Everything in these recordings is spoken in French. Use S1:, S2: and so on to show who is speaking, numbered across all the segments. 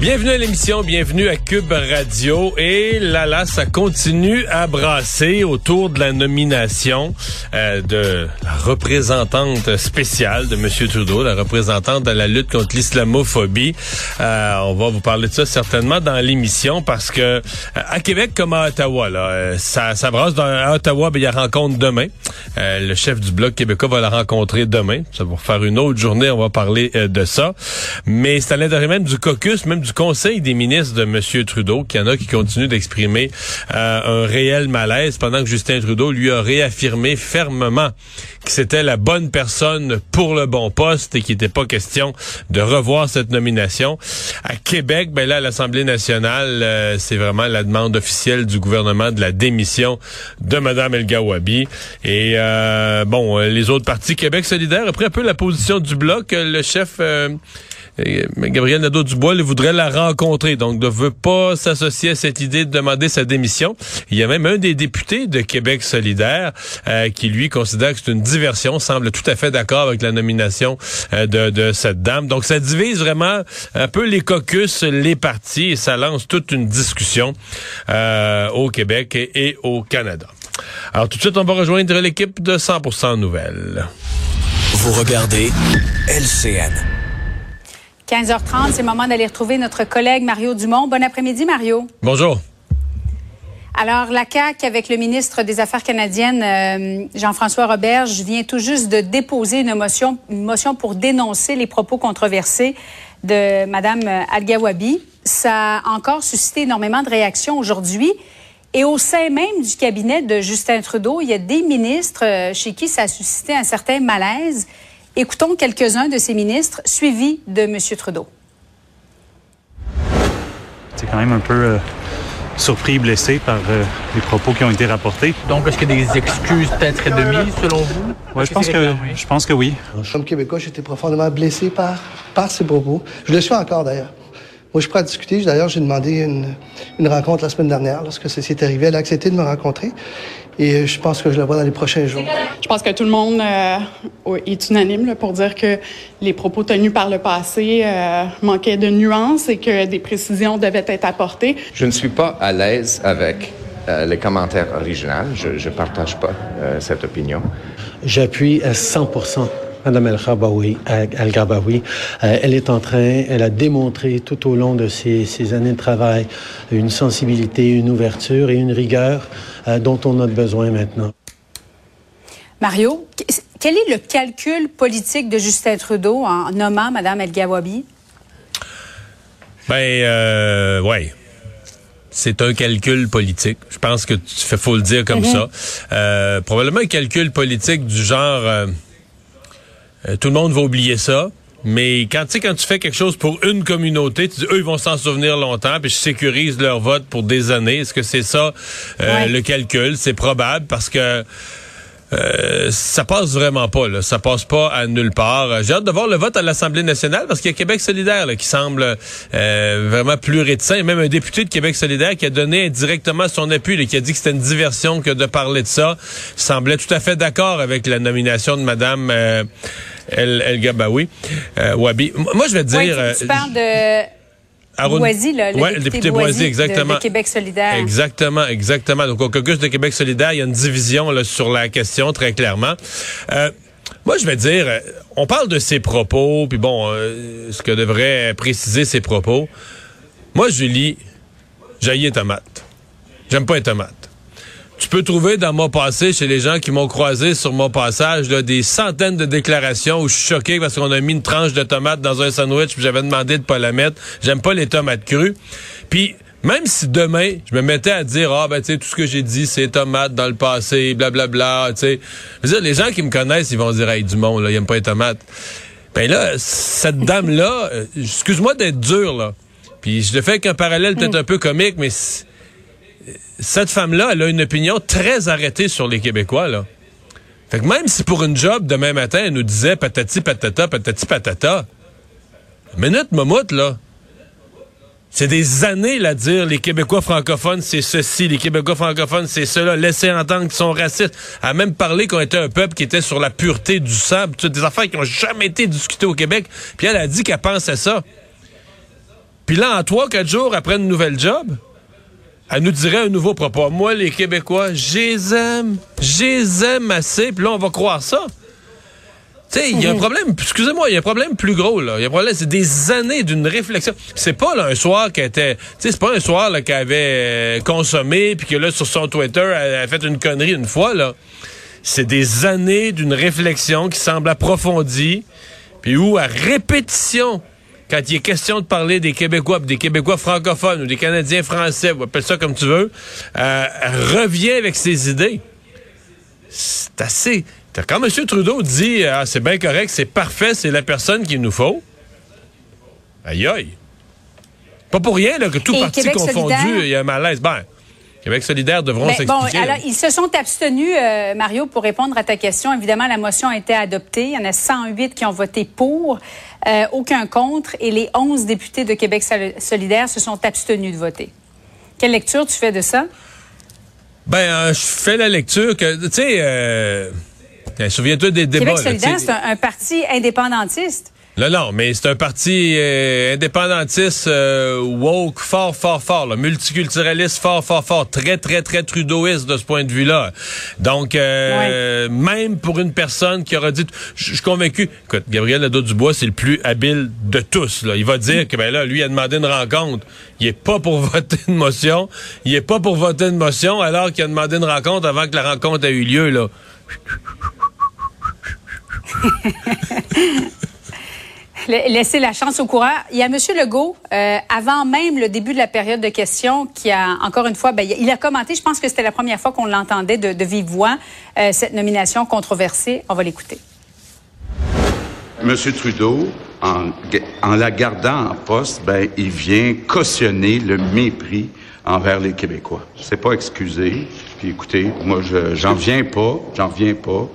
S1: Bienvenue à l'émission, bienvenue à Cube Radio. Et là, là, ça continue à brasser autour de la nomination euh, de la représentante spéciale de M. Trudeau, la représentante de la lutte contre l'islamophobie. Euh, on va vous parler de ça certainement dans l'émission parce que euh, à Québec comme à Ottawa, là, euh, ça, ça brasse. Dans, à Ottawa, ben, il y a rencontre demain. le chef du Bloc québécois va la rencontrer demain. Ça va faire une autre journée, on va parler de ça. Mais c'est à l'intérieur même du caucus, même du Conseil des ministres de M. Trudeau, qu'il y en a qui continuent d'exprimer euh, un réel malaise, pendant que Justin Trudeau lui a réaffirmé fermement que c'était la bonne personne pour le bon poste et qu'il n'était pas question de revoir cette nomination. À Québec, ben là, à l'Assemblée nationale, euh, c'est vraiment la demande officielle du gouvernement de la démission de Mme El Gawabi. Et euh, bon, les autres partis, Québec solidaire, après un peu la position du Bloc, le chef... Gabriel Nadeau-Dubois voudrait la rencontrer, donc ne veut pas s'associer à cette idée de demander sa démission. Il y a même un des députés de Québec solidaire euh, qui, lui, considère que c'est une diversion, semble tout à fait d'accord avec la nomination euh, de, cette dame. Donc, ça divise vraiment un peu les caucus, les partis, et ça lance toute une discussion euh, au Québec et, et au Canada. Alors, tout de suite, on va rejoindre l'équipe de 100% Nouvelles.
S2: Vous regardez LCN.
S3: 15h30, c'est le moment d'aller retrouver notre collègue Mario Dumont. Bon après-midi, Mario.
S1: Bonjour.
S3: Alors, la CAQ, avec le ministre des Affaires canadiennes, euh, Jean-François Roberge, vient tout juste de déposer une motion, une motion pour dénoncer les propos controversés de Mme Al-Gawabi. Ça a encore suscité énormément de réactions aujourd'hui. Et au sein même du cabinet de Justin Trudeau, il y a des ministres euh, chez qui ça a suscité un certain malaise. Écoutons quelques-uns de ces ministres suivis de M. Trudeau.
S4: C'est quand même un peu euh, surpris et blessé par euh, les propos qui ont été rapportés.
S5: Donc, est-ce qu'il y a des excuses peut-être demises selon vous?
S4: Oui, je pense, que, je pense que oui.
S6: Comme Québécois, j'étais profondément blessé par, par ces propos. Je le suis encore d'ailleurs. Moi, je suis prêt à discuter. D'ailleurs, j'ai demandé une, une, rencontre la semaine dernière lorsque ceci est arrivé. Elle a accepté de me rencontrer. Et je pense que je la vois dans les prochains jours.
S7: Je pense que tout le monde euh, est unanime là, pour dire que les propos tenus par le passé euh, manquaient de nuances et que des précisions devaient être apportées.
S8: Je ne suis pas à l'aise avec euh, les commentaires originaux. Je ne partage pas euh, cette opinion.
S9: J'appuie à 100 Madame El euh, elle est en train, elle a démontré tout au long de ses, ses, années de travail une sensibilité, une ouverture et une rigueur euh, dont on a besoin maintenant.
S3: Mario, quel est le calcul politique de Justin Trudeau en nommant Madame El-Gawabi?
S1: Ben, euh, ouais c'est un calcul politique. Je pense que tu fais faut le dire comme mm-hmm. ça. Euh, probablement un calcul politique du genre euh, euh, tout le monde va oublier ça. Mais quand tu sais quand tu fais quelque chose pour une communauté, tu dis eux ils vont s'en souvenir longtemps, puis je sécurise leur vote pour des années. Est-ce que c'est ça euh, le calcul? C'est probable parce que euh, ça passe vraiment pas, là. Ça passe pas à nulle part. J'ai hâte de voir le vote à l'Assemblée nationale parce qu'il y a Québec solidaire qui semble euh, vraiment plus réticent. Et même un député de Québec solidaire qui a donné indirectement son appui, là, qui a dit que c'était une diversion que de parler de ça. semblait tout à fait d'accord avec la nomination de Madame euh, El, El Gabawi, euh, Wabi. Moi, je vais te dire...
S3: Oui, tu, tu parles de Boisy, le, le,
S1: ouais, député, député Boisy, exactement.
S3: De, de, Québec solidaire.
S1: Exactement, exactement. Donc, au caucus de Québec solidaire, il y a une division là, sur la question, très clairement. Euh, moi, je vais dire, euh, on parle de ses propos, puis bon, euh, ce que devrait préciser ses propos. Moi, Julie, j'haïs les tomates. J'aime pas les tomates. Tu peux trouver dans mon passé, chez les gens qui m'ont croisé sur mon passage, là, des centaines de déclarations où je suis choqué parce qu'on a mis une tranche de tomate dans un sandwich puis j'avais demandé de pas la mettre. J'aime pas les tomates crues. Puis même si demain, je me mettais à dire, ah, ben, tu sais, tout ce que j'ai dit, c'est tomates dans le passé, blablabla, tu sais. Je veux dire, les gens qui me connaissent, ils vont dire, hey, du monde, là, ils aiment pas les tomates. Ben là, cette dame-là, euh, excuse-moi d'être dur, là, Puis je le fais avec un parallèle peut-être un peu comique, mais cette femme-là, elle a une opinion très arrêtée sur les Québécois. Fait que même si pour une job, demain matin, elle nous disait patati patata, patati patata, minute, mamoute, là. C'est des années, là, dire les Québécois francophones, c'est ceci, les Québécois francophones, c'est cela, laisser entendre qu'ils sont racistes. A même parlé qu'on était un peuple qui était sur la pureté du sable, des affaires qui n'ont jamais été discutées au Québec. Puis elle a dit qu'elle pensait ça. Puis là, en trois, quatre jours après une nouvelle job, elle nous dirait un nouveau propos. Moi, les Québécois, j'aime, j'aime assez. Puis là, on va croire ça. Tu sais, il y a un problème, excusez-moi, il y a un problème plus gros, là. Il y a un problème, c'est des années d'une réflexion. C'est pas là, un soir qui était, tu sais, c'est pas un soir là, qu'elle avait euh, consommé, puis que là, sur son Twitter, elle a fait une connerie une fois, là. C'est des années d'une réflexion qui semble approfondie, puis où, à répétition, quand il est question de parler des Québécois, des Québécois francophones ou des Canadiens français, ou appelle ça comme tu veux, euh, revient avec ses idées. C'est assez. Quand M. Trudeau dit ah, c'est bien correct, c'est parfait, c'est la personne qu'il nous faut, aïe aïe. Pas pour rien que tout parti confondu, il y a un malaise. Ben, Québec solidaire devront s'expliquer.
S3: Bon, alors, ils se sont abstenus, euh, Mario, pour répondre à ta question. Évidemment, la motion a été adoptée. Il y en a 108 qui ont voté pour, euh, aucun contre, et les 11 députés de Québec solidaire se sont abstenus de voter. Quelle lecture tu fais de ça?
S1: Ben, euh, je fais la lecture que, tu sais, souviens-toi des débats.
S3: Québec solidaire, c'est un parti indépendantiste.
S1: Non, non, mais c'est un parti euh, indépendantiste euh, woke fort, fort, fort, là, multiculturaliste fort, fort, fort, très, très, très trudeauiste de ce point de vue-là. Donc, euh, même pour une personne qui aura dit, je suis convaincu, écoute, Gabriel Nadeau-Dubois, c'est le plus habile de tous. Là. Il va dire que, ben là, lui, a demandé une rencontre. Il est pas pour voter une motion. Il est pas pour voter une motion alors qu'il a demandé une rencontre avant que la rencontre ait eu lieu, là.
S3: laisser la chance au coureur. Il y a M. Legault, euh, avant même le début de la période de questions, qui a, encore une fois, ben, il a commenté, je pense que c'était la première fois qu'on l'entendait de, vive voix, euh, cette nomination controversée. On va l'écouter.
S10: M. Trudeau, en, la gardant en poste, ben, il vient cautionner le mépris envers les Québécois. C'est pas excusé. Puis écoutez, moi, j'en viens pas, j'en viens pas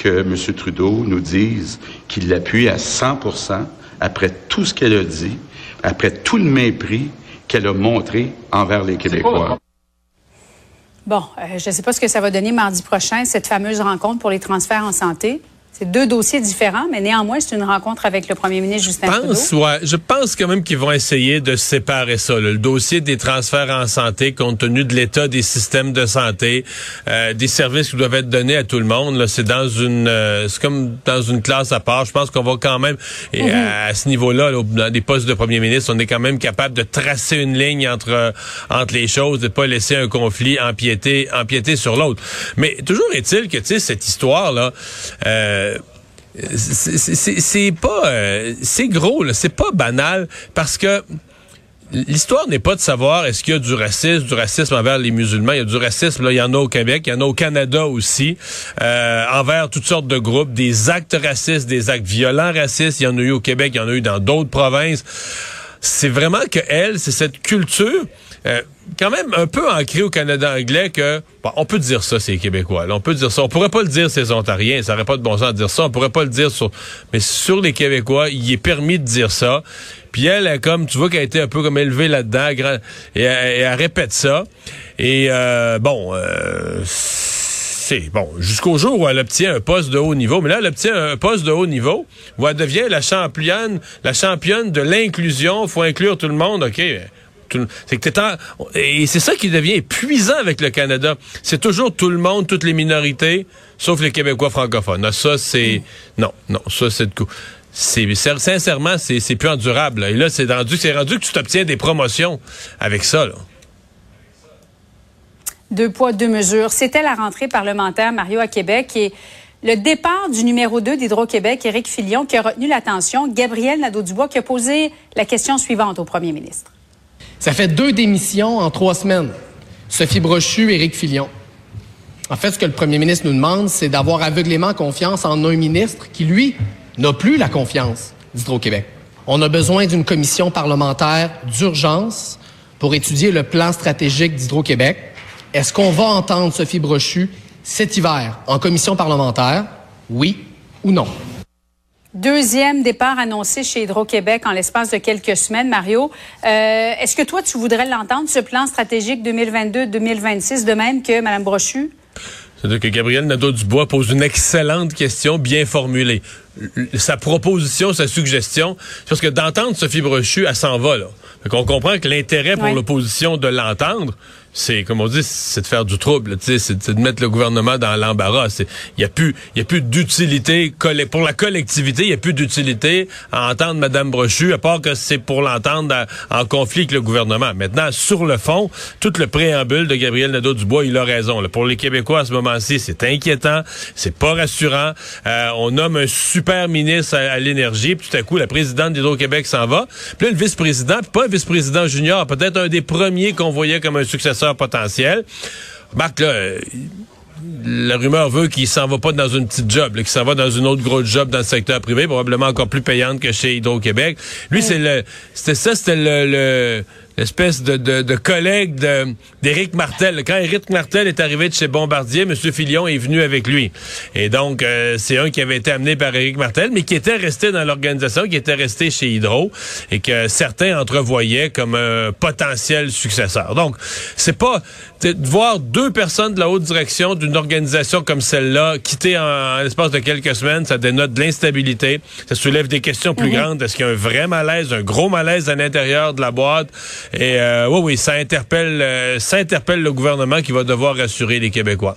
S10: que M. Trudeau nous dise qu'il l'appuie à 100% après tout ce qu'elle a dit, après tout le mépris qu'elle a montré envers les Québécois.
S3: Bon, euh, je ne sais pas ce que ça va donner mardi prochain, cette fameuse rencontre pour les transferts en santé. C'est deux dossiers différents, mais néanmoins, c'est une rencontre avec le premier ministre Justin pense,
S1: Trudeau. Ouais, je pense quand même qu'ils vont essayer de séparer ça. Le dossier des transferts en santé, compte tenu de l'état des systèmes de santé, euh, des services qui doivent être donnés à tout le monde, c'est dans une, euh, c'est comme dans une classe à part. Je pense qu'on va quand même, et mhm. à, ce niveau-là, dans des postes de premier ministre, on est quand même capable de tracer une ligne entre entre les choses, de pas laisser un conflit empiéter empiéter sur l'autre. Mais toujours est-il que tu sais cette histoire là. Euh, c'est pas euh, c'est gros c'est pas banal parce que L'histoire n'est pas de savoir est-ce qu'il y a du racisme, du racisme envers les musulmans. Il y a du racisme, là, il y en a au Québec, il y en a au Canada aussi, euh, envers toutes sortes de groupes, des actes racistes, des actes violents racistes. Il y en a eu au Québec, il y en a eu dans d'autres provinces. C'est vraiment que elle, c'est cette culture euh, quand même un peu ancré au Canada anglais que on peut dire ça c'est québécois on peut dire ça. On pourrait pas le dire ces ontariens. Ça aurait pas de bon sens de dire ça. On pourrait pas le dire sur mais sur les québécois il est permis de dire ça. Puis elle comme tu vois qu'elle a été un peu comme élevée là-dedans et, elle, répète ça. Et euh, bon euh, bon, jusqu'au jour où elle obtient un poste de haut niveau. Mais là, elle obtient un poste de haut niveau où elle devient la championne, la championne de l'inclusion. Faut inclure tout le monde, ok? C'est que et c'est ça qui devient épuisant avec le Canada. C'est toujours tout le monde, toutes les minorités, sauf les Québécois francophones. Ah, ça, c'est non, non, ça c'est coup. C'est sincèrement, c'est plus endurable. Et là, c'est rendu, c'est rendu que tu t'obtiens des promotions avec ça.
S3: Deux poids, deux mesures. C'était la rentrée parlementaire, Mario, à Québec. Et le départ du numéro 2 d'Hydro-Québec, Éric Filion, qui a retenu l'attention, Gabriel Nadeau-Dubois, qui a posé la question suivante au premier ministre.
S11: Ça fait deux démissions en trois semaines. Sophie Brochu, Éric Filion. En fait, ce que le premier ministre nous demande, c'est d'avoir aveuglément confiance en un ministre qui, lui, n'a plus la confiance d'Hydro-Québec. On a besoin d'une commission parlementaire d'urgence pour étudier le plan stratégique d'Hydro-Québec. Est-ce qu'on va entendre Sophie Brochu cet hiver en commission parlementaire? Oui ou non?
S3: Deuxième départ annoncé chez Hydro-Québec en l'espace de quelques semaines, Mario. Euh, Est-ce que toi, tu voudrais l'entendre, ce plan stratégique 2022-2026, de même que Mme Brochu?
S1: C'est-à-dire que Gabriel Nadeau-Dubois pose une excellente question bien formulée. Sa proposition, sa suggestion, parce que d'entendre Sophie Brochu, elle s'en va, là. On comprend que l'intérêt pour l'opposition de l'entendre, c'est comme on dit, c'est de faire du trouble, c'est de mettre le gouvernement dans l'embarras. Il y a plus, y a plus d'utilité pour la collectivité. Il y a plus d'utilité à entendre Madame Brochu, à part que c'est pour l'entendre en conflit avec le gouvernement. Maintenant, sur le fond, tout le préambule de Gabriel Nadeau-Dubois, il a raison. Pour les Québécois à ce moment-ci, c'est inquiétant, c'est pas rassurant. Euh, on nomme un super ministre à, l'énergie, puis tout à coup, la présidente d'Hydro-Québec s'en va. Puis là, le vice-président, pas un vice-président junior, peut-être un des premiers qu'on voyait comme un successeur potentiel. Marc, là, la rumeur veut qu'il s'en va pas dans une petite job, qu'il s'en va dans une autre grosse job dans le secteur privé, probablement encore plus payante que chez Hydro-Québec. Lui, c'est le, c'était ça, c'était le espèce de, de, de collègue d'Éric Martel. Quand Éric Martel est arrivé de chez Bombardier, M. Filion est venu avec lui. Et donc, euh, c'est un qui avait été amené par Éric Martel, mais qui était resté dans l'organisation, qui était resté chez Hydro, et que certains entrevoyaient comme un potentiel successeur. Donc, c'est pas de voir deux personnes de la haute direction d'une organisation comme celle-là quitter en, l'espace de quelques semaines, ça dénote de l'instabilité, ça soulève des questions plus mhm. grandes. Est-ce qu'il y a un vrai malaise, un gros malaise à l'intérieur de la boîte? Et euh, oui, oui, ça interpelle, euh, ça interpelle le gouvernement qui va devoir rassurer les Québécois.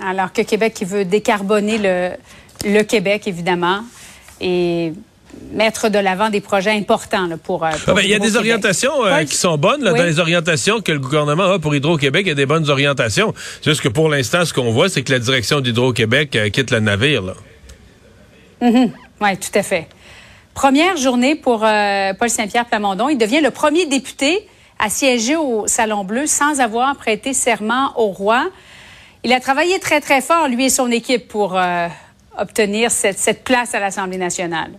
S3: Alors que Québec qui veut décarboner le, le Québec, évidemment, et mettre de l'avant des projets importants pour, euh,
S1: ah ben, Il y a des orientations qui sont bonnes. Dans les orientations que le gouvernement a pour Hydro-Québec, il y a des bonnes orientations. Juste que pour l'instant, ce qu'on voit, c'est que la direction d'Hydro-Québec quitte le navire.
S3: Mm-hmm. Oui, tout à fait. Première journée pour euh, Paul Saint-Pierre Plamondon. Il devient le premier député à siéger au Salon Bleu sans avoir prêté serment au roi. Il a travaillé très, très fort, lui et son équipe, pour euh, obtenir cette place à l'Assemblée nationale.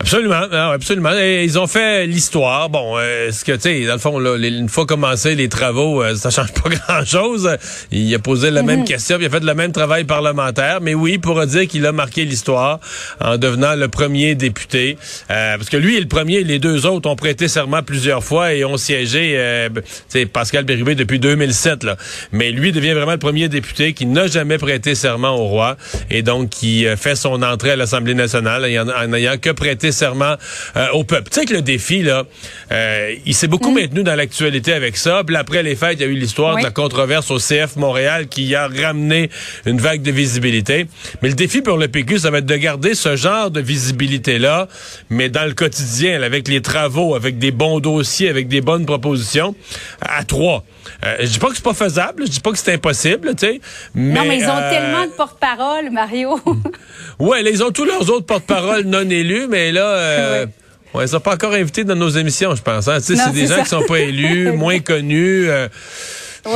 S1: Absolument, absolument. ils ont fait l'histoire. Bon, euh, ce que tu sais, dans le fond, là, une fois commencé les travaux, euh, ça change pas grand-chose. Il a posé la même mhm. question, il a fait le même travail parlementaire. Mais oui, pour dire qu'il a marqué l'histoire en devenant le premier député, euh, parce que lui est le premier. Les deux autres ont prêté serment plusieurs fois et ont siégé. Euh, sais, Pascal Bérubé depuis 2007. Là. Mais lui devient vraiment le premier député qui n'a jamais prêté serment au roi et donc qui fait son entrée à l'Assemblée nationale en n'ayant que prêté serment euh, au peuple. Tu sais que le défi, là, euh, il s'est beaucoup mm. maintenu dans l'actualité avec ça. Puis après les fêtes, il y a eu l'histoire de la controverse au CF Montréal qui a ramené une vague de visibilité. Mais le défi pour le PQ, ça va être de garder ce genre de visibilité-là, mais dans le quotidien, avec les travaux, avec des bons dossiers, avec des bonnes propositions, à trois. Euh, je dis pas que c'est pas faisable, je dis pas que c'est impossible, tu sais.
S3: non, mais ils ont tellement de porte-parole, Mario.
S1: ouais, ils ont tous leurs autres porte-parole non élus, mais là, euh, ouais. ils sont pas encore invités dans nos émissions, je pense. Hein. C'est des gens qui sont pas élus, moins connus. Euh,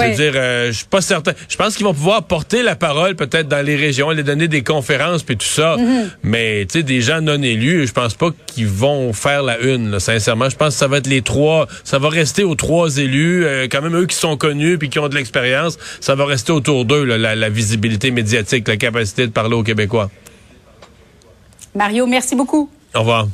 S1: je veux dire, euh, je suis pas certain. Je pense qu'ils vont pouvoir porter la parole peut-être dans les régions, aller donner des conférences puis tout ça. Mm-hmm. Mais tu sais, des gens non élus, je pense pas qu'ils vont faire la une. sincèrement, je pense que ça va être les trois. Ça va rester aux trois élus, quand même eux qui sont connus puis qui ont de l'expérience. Ça va rester autour d'eux la, la visibilité médiatique, la capacité de parler aux Québécois.
S3: Mario, merci beaucoup.
S1: Au revoir.